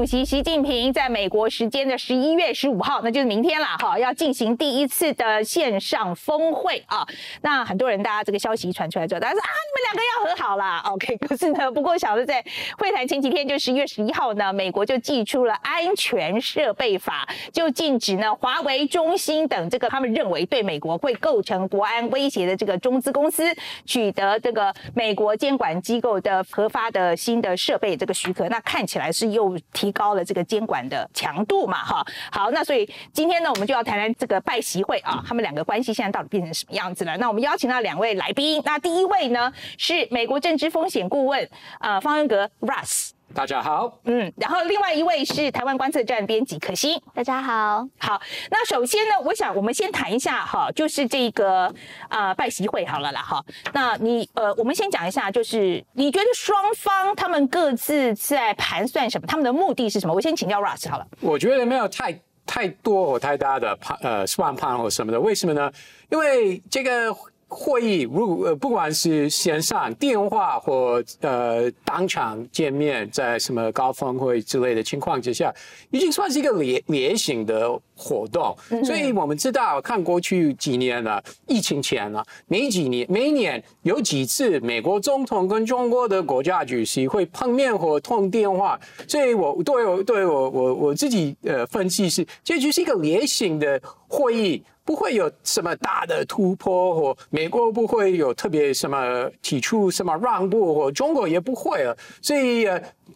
主席习近平在美国时间的十一月十五号，那就是明天了哈，要进行第一次的线上峰会啊。那很多人，大家这个消息传出来之后，大家说啊，你们两个要和好啦 OK，可是呢，不过小的在会谈前几天，就十一月十一号呢，美国就寄出了安全设备法，就禁止呢华为、中兴等这个他们认为对美国会构成国安威胁的这个中资公司取得这个美国监管机构的核发的新的设备这个许可。那看起来是又提提高了这个监管的强度嘛，哈。好，那所以今天呢，我们就要谈谈这个拜习会啊，他们两个关系现在到底变成什么样子了？那我们邀请到两位来宾，那第一位呢是美国政治风险顾问啊方恩格 Russ。大家好，嗯，然后另外一位是台湾观测站编辑可心，大家好，好，那首先呢，我想我们先谈一下哈，就是这个啊拜习会好了啦哈，那你呃，我们先讲一下，就是你觉得双方他们各自在盘算什么，他们的目的是什么？我先请教 Russ 好了，我觉得没有太太多或太大的判呃算盘或什么的，为什么呢？因为这个。会议如呃不管是线上、电话或呃当场见面，在什么高峰会之类的情况之下，已经算是一个连连型的活动。所以我们知道，看过去几年了，疫情前了，每几年每年有几次美国总统跟中国的国家主席会碰面或通电话。所以我对我对我我我自己呃分析是，这就是一个例行的会议。不会有什么大的突破，或美国不会有特别什么提出什么让步，或中国也不会了。所以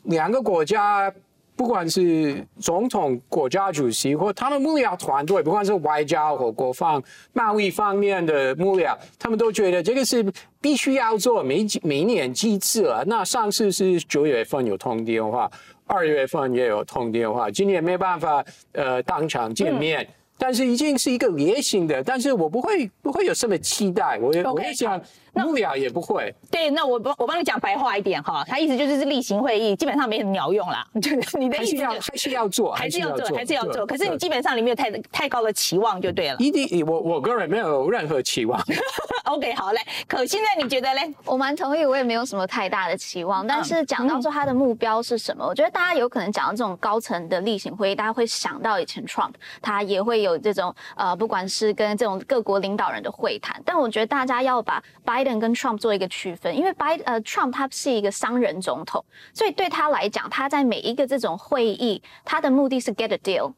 两个国家，不管是总统、国家主席或他们幕僚团队，不管是外交或国防、贸易方面的幕僚，他们都觉得这个是必须要做，每每年机制了。那上次是九月份有通电话，二月份也有通电话，今年没办法呃当场见面。但是已经是一个烈性的，但是我不会不会有什么期待，我我也想。幕僚也不会。对，那我帮我帮你讲白话一点哈，他意思就是是例行会议，基本上没什么鸟用啦。就是你的意思要还是要做，还是要做，还是要做。可是你基本上你没有太太高的期望就对了。一定，我我个人没有任何期望。OK，好嘞。可现在你觉得嘞？我蛮同意，我也没有什么太大的期望。但是讲到说他的目标是什么，我觉得大家有可能讲到这种高层的例行会议，大家会想到以前 Trump，他也会有这种呃，不管是跟这种各国领导人的会谈。但我觉得大家要把 Biden 跟 Trump 做一个。区分，因为 Biden 呃 Trump 他是一个商人总统，所以对他来讲，他在每一个这种会议，他的目的是 get a deal。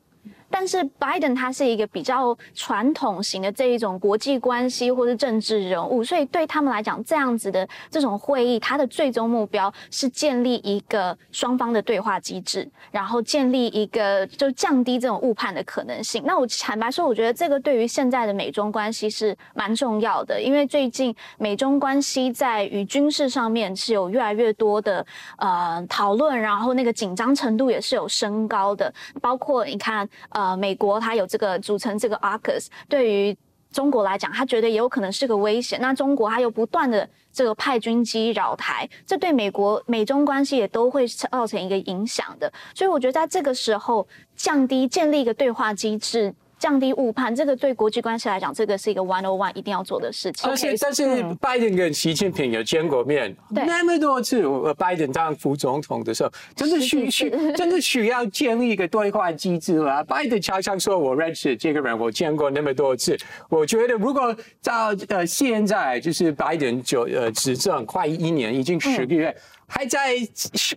但是拜登他是一个比较传统型的这一种国际关系或是政治人物，所以对他们来讲，这样子的这种会议，他的最终目标是建立一个双方的对话机制，然后建立一个就降低这种误判的可能性。那我坦白说，我觉得这个对于现在的美中关系是蛮重要的，因为最近美中关系在于军事上面是有越来越多的呃讨论，然后那个紧张程度也是有升高的，包括你看。呃，美国它有这个组成这个 AUKUS，对于中国来讲，它觉得也有可能是个危险。那中国它又不断的这个派军机扰台，这对美国美中关系也都会造成一个影响的。所以我觉得在这个时候，降低建立一个对话机制。降低误判，这个对国际关系来讲，这个是一个 one on one 一定要做的事情。但是，但是拜登跟习近平有见过面那么多次。拜登当副总统的时候，真的需需真的需要建立一个对话机制吗？拜登常常说：“我认识这个人，我见过那么多次。”我觉得，如果到呃现在，就是拜登就呃执政快一年，已经十个月。还在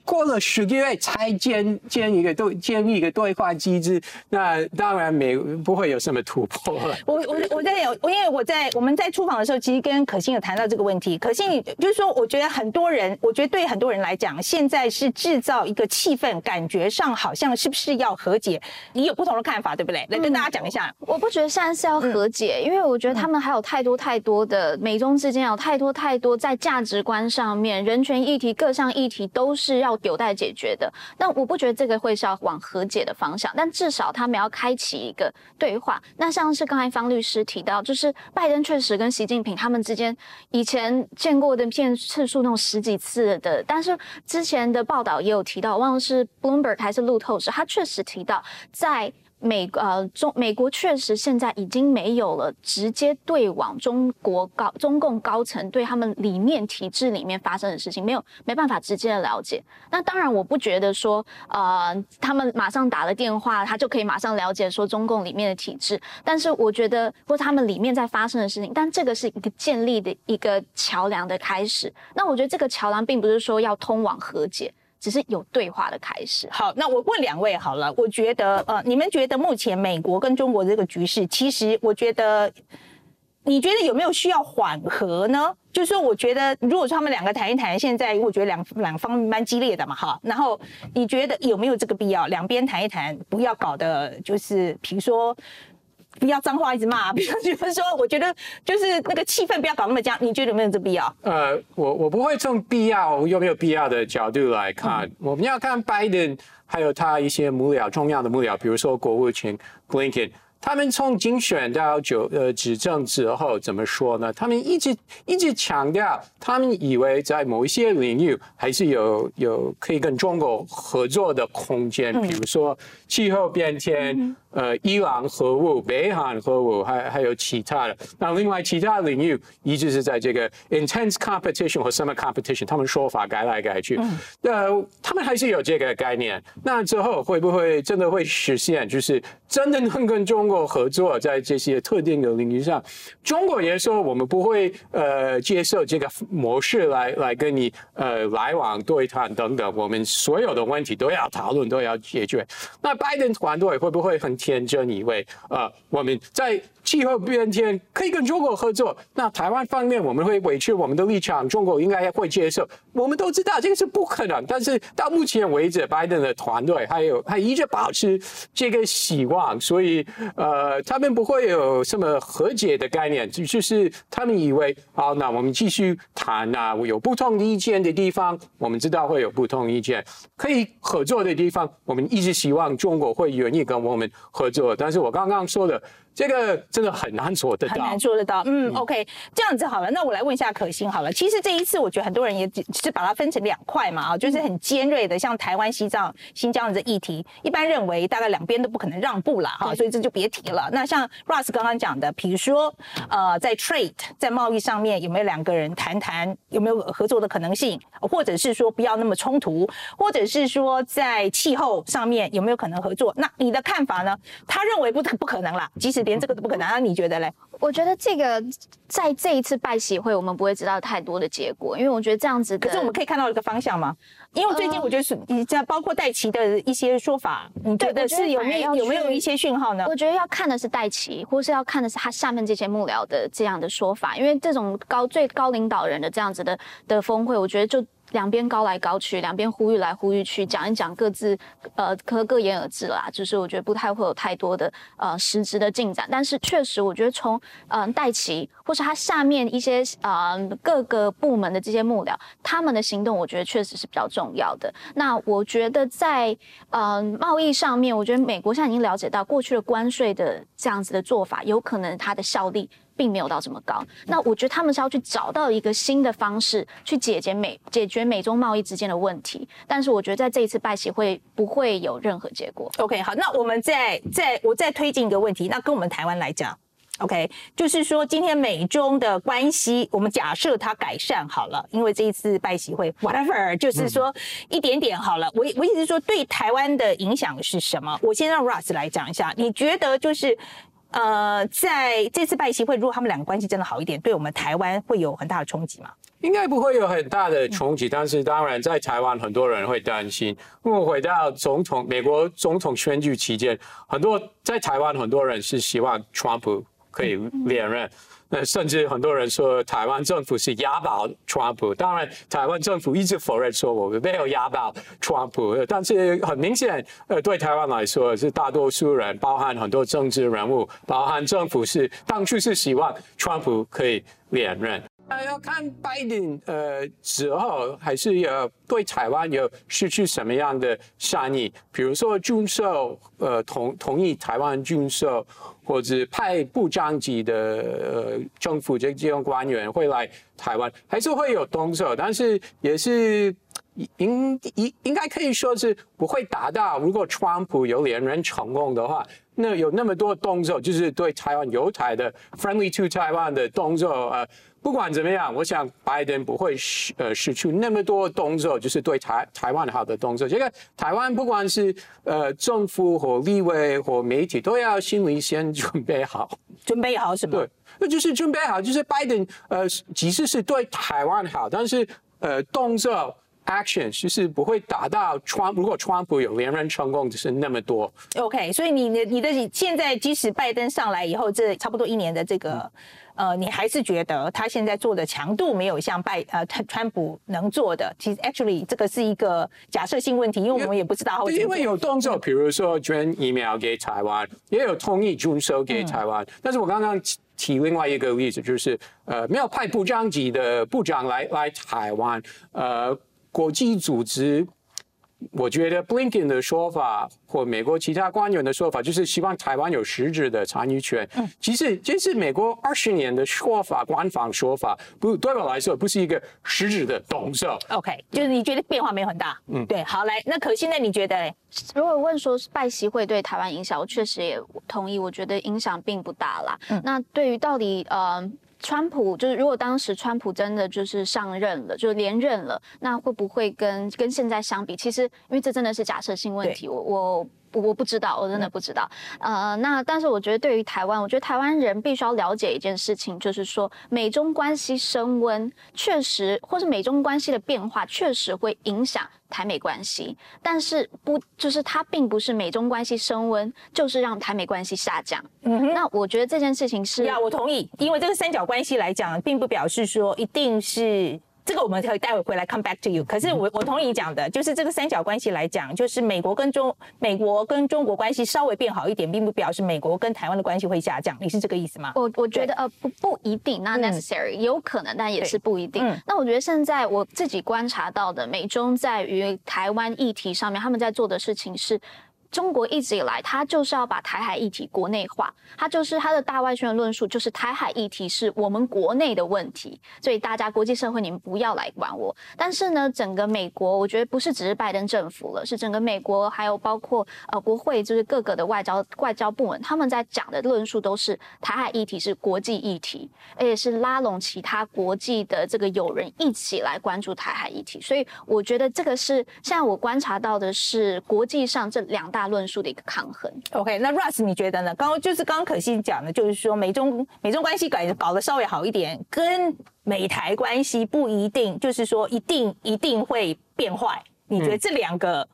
过了十个月才建建一个对建立一个对话机制，那当然没不会有什么突破了。我我我在有，因为我在我们在出访的时候，其实跟可心有谈到这个问题。可心就是说，我觉得很多人，我觉得对很多人来讲，现在是制造一个气氛，感觉上好像是不是要和解？你有不同的看法，对不对？来跟大家讲一下。我不觉得现在是要和解，因为我觉得他们还有太多太多的美中之间有太多太多在价值观上面、人权议题各。像议题都是要有待解决的，但我不觉得这个会是要往和解的方向，但至少他们要开启一个对话。那像是刚才方律师提到，就是拜登确实跟习近平他们之间以前见过的片次数那种十几次的，但是之前的报道也有提到，忘了是 Bloomberg 还是路透时，他确实提到在。美呃中美国确实现在已经没有了直接对往中国高中共高层对他们里面体制里面发生的事情，没有没办法直接的了解。那当然，我不觉得说呃他们马上打了电话，他就可以马上了解说中共里面的体制。但是我觉得，或他们里面在发生的事情，但这个是一个建立的一个桥梁的开始。那我觉得这个桥梁并不是说要通往和解。只是有对话的开始。好，那我问两位好了，我觉得呃，你们觉得目前美国跟中国这个局势，其实我觉得，你觉得有没有需要缓和呢？就是说，我觉得如果说他们两个谈一谈，现在我觉得两两方蛮激烈的嘛，哈。然后你觉得有没有这个必要？两边谈一谈，不要搞的，就是比如说。不要脏话一直骂，比如说，我觉得就是那个气氛不要搞那么僵。你觉得有没有这必要？呃，我我不会从必要有没有必要的角度来看，我们要看拜登还有他一些幕僚重要的幕僚，比如说国务卿 Blinken。他们从竞选到就呃执政之后怎么说呢？他们一直一直强调，他们以为在某一些领域还是有有可以跟中国合作的空间，比如说气候变迁。呃，伊朗核武、北韩核武，还还有其他的。那另外其他领域一直是在这个 intense competition 和 summer competition，他们说法改来改去。呃，他们还是有这个概念。那之后会不会真的会实现？就是真的能跟中国合作在这些特定的领域上？中国也说我们不会呃接受这个模式来来跟你呃来往对谈等等。我们所有的问题都要讨论，都要解决。那拜登团队会不会很？天真以为，呃，我们在。气候变迁可以跟中国合作，那台湾方面我们会委屈我们的立场，中国应该会接受。我们都知道这个是不可能，但是到目前为止，拜登的团队还有还一直保持这个希望，所以呃，他们不会有什么和解的概念，就就是他们以为好，那我们继续谈啊，有不同意见的地方，我们知道会有不同意见，可以合作的地方，我们一直希望中国会愿意跟我们合作。但是我刚刚说的。这个真的很难做得到，很难做得到。嗯，OK，这样子好了，那我来问一下可心好了。其实这一次，我觉得很多人也只是把它分成两块嘛，啊，就是很尖锐的，像台湾、西藏、新疆的这议题，一般认为大概两边都不可能让步了，哈，所以这就别提了。那像 Russ 刚刚讲的，比如说，呃，在 trade 在贸易上面有没有两个人谈谈有没有合作的可能性，或者是说不要那么冲突，或者是说在气候上面有没有可能合作？那你的看法呢？他认为不不可能啦，即使。连这个都不可能，那你觉得嘞？我觉得这个在这一次拜喜会，我们不会知道太多的结果，因为我觉得这样子。可是我们可以看到一个方向吗？因为最近我觉得是，你在包括戴奇的一些说法，你觉得是有没有有没有一些讯号呢？我觉得要看的是戴奇，或是要看的是他下面这些幕僚的这样的说法，因为这种高最高领导人的这样子的的峰会，我觉得就。两边高来高去，两边呼吁来呼吁去，讲一讲各自，呃，可各言而至啦。就是我觉得不太会有太多的呃实质的进展。但是确实，我觉得从嗯戴奇或是他下面一些呃各个部门的这些幕僚，他们的行动，我觉得确实是比较重要的。那我觉得在嗯贸易上面，我觉得美国现在已经了解到过去的关税的这样子的做法，有可能它的效力。并没有到这么高，那我觉得他们是要去找到一个新的方式去解决美解决美中贸易之间的问题，但是我觉得在这一次拜协会不会有任何结果。OK，好，那我们再再我再推进一个问题，那跟我们台湾来讲，OK，就是说今天美中的关系，我们假设它改善好了，因为这一次拜习会 whatever，就是说一点点好了。我我意思是说对台湾的影响是什么？我先让 Russ 来讲一下，你觉得就是。呃，在这次拜习会，如果他们两个关系真的好一点，对我们台湾会有很大的冲击吗？应该不会有很大的冲击，但是当然在台湾很多人会担心。如果回到总统美国总统选举期间，很多在台湾很多人是希望川普可以连任。呃甚至很多人说台湾政府是押宝川普，当然台湾政府一直否认说我们没有押宝川普，但是很明显，呃，对台湾来说是大多数人，包含很多政治人物，包含政府是当初是希望川普可以连任。那要看拜登呃之后，还是要对台湾有失去什么样的善意，比如说军售，呃同同意台湾军售。或者派部长级的呃政府这这种官员会来台湾，还是会有动作，但是也是应应应该可以说是不会达到。如果川普有连任成功的话，那有那么多动作，就是对台湾犹太的 friendly to 台湾的动作，呃，不管怎么样，我想拜登不会失呃失去那么多动作，就是对台台湾好的动作。这个台湾不管是呃政府或立委或媒体，都要心里先准备好。准备好什么？对，那就是准备好，就是拜登呃，即使是对台湾好，但是呃动作。Action 就是不会达到川，如果川普有连任成功，就是那么多。OK，所以你的你的现在即使拜登上来以后，这差不多一年的这个，呃，你还是觉得他现在做的强度没有像拜呃川川普能做的。其实 actually 这个是一个假设性问题，因为我们也不知道后因为有动作，比如说捐疫苗给台湾，也有同意军售给台湾。但是我刚刚提另外一个例子，就是呃没有派部长级的部长来来台湾，呃。国际组织，我觉得 Blinken 的说法或美国其他官员的说法，就是希望台湾有实质的参与权。嗯，其实这是美国二十年的说法，官方说法，不对我来说不是一个实质的动作。OK，就是你觉得变化没有很大？嗯，对。好，来，那可现在你觉得，如果问说拜习会对台湾影响，我确实也同意，我觉得影响并不大啦。嗯，那对于到底呃。川普就是，如果当时川普真的就是上任了，就连任了，那会不会跟跟现在相比？其实，因为这真的是假设性问题，我我。我不知道，我真的不知道。呃，那但是我觉得对于台湾，我觉得台湾人必须要了解一件事情，就是说美中关系升温，确实，或是美中关系的变化，确实会影响台美关系。但是不，就是它并不是美中关系升温，就是让台美关系下降。嗯哼。那我觉得这件事情是，呀，我同意，因为这个三角关系来讲，并不表示说一定是。这个我们可以待会回来 come back to you。可是我我同意你讲的，就是这个三角关系来讲，就是美国跟中美国跟中国关系稍微变好一点，并不表示美国跟台湾的关系会下降。你是这个意思吗？我我觉得呃不不一定，not necessary，有可能，但也是不一定。那我觉得现在我自己观察到的，美中在于台湾议题上面，他们在做的事情是。中国一直以来，他就是要把台海议题国内化，他就是他的大外宣的论述，就是台海议题是我们国内的问题，所以大家国际社会你们不要来管我。但是呢，整个美国，我觉得不是只是拜登政府了，是整个美国，还有包括呃国会，就是各个的外交外交部门，他们在讲的论述都是台海议题是国际议题，而且是拉拢其他国际的这个友人一起来关注台海议题。所以我觉得这个是现在我观察到的是国际上这两大。大论述的一个抗衡。OK，那 Russ 你觉得呢？刚刚就是刚刚可心讲的，就是说美中美中关系搞搞得稍微好一点，跟美台关系不一定，就是说一定一定会变坏。你觉得这两个？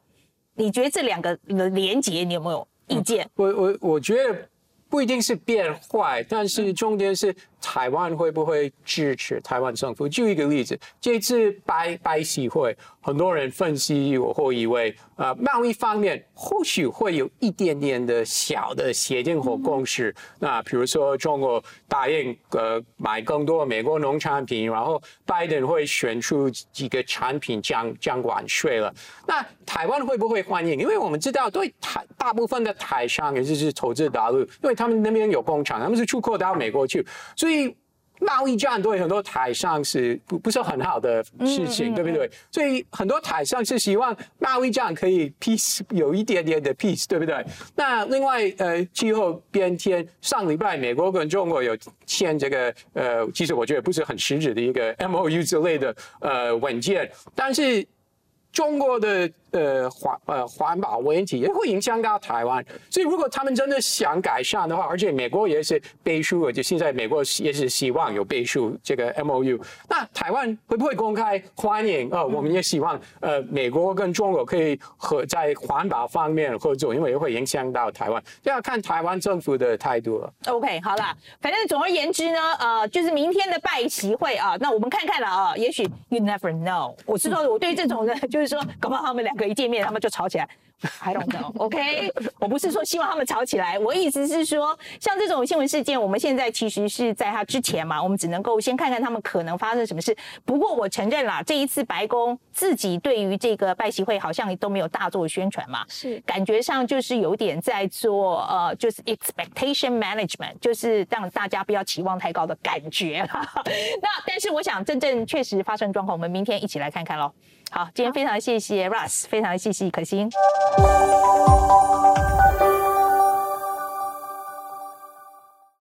你觉得这两个的连结，你有没有意见？我我我觉得不一定是变坏，但是重点是。台湾会不会支持台湾政府？就一个例子，这次拜拜习会，很多人分析我会以为，呃，贸易方面或许会有一点点的小的协定或共识。那比如说，中国答应呃买更多美国农产品，然后拜登会选出几个产品降降关税了。那台湾会不会欢迎？因为我们知道，对台大部分的台商，也就是投资大陆，因为他们那边有工厂，他们是出口到美国去，所以。贸易战对很多台商是不不是很好的事情，对不对？所以很多台商是希望贸易战可以 peace 有一点点的 peace，对不对？那另外呃，气候变天，上礼拜美国跟中国有签这个呃，其实我觉得不是很实质的一个 M O U 之类的呃文件，但是中国的。呃环呃环保问题也会影响到台湾，所以如果他们真的想改善的话，而且美国也是背书，就现在美国也是希望有背书这个 M O U，那台湾会不会公开欢迎？呃，我们也希望呃美国跟中国可以和在环保方面合作，因为也会影响到台湾，就要看台湾政府的态度了。OK，好了，反正总而言之呢，呃，就是明天的拜习会啊，那我们看看了啊，也许 You never know，我是说我对这种的，就是说搞不好他们两个。一见面，他们就吵起来。I don't know. OK，我不是说希望他们吵起来，我意思是说，像这种新闻事件，我们现在其实是在他之前嘛，我们只能够先看看他们可能发生什么事。不过我承认啦，这一次白宫自己对于这个拜习会好像都没有大做宣传嘛，是感觉上就是有点在做呃，就是 expectation management，就是让大家不要期望太高的感觉。那但是我想真正确实发生状况，我们明天一起来看看喽。好今天非常谢谢 russ 非常谢谢可欣。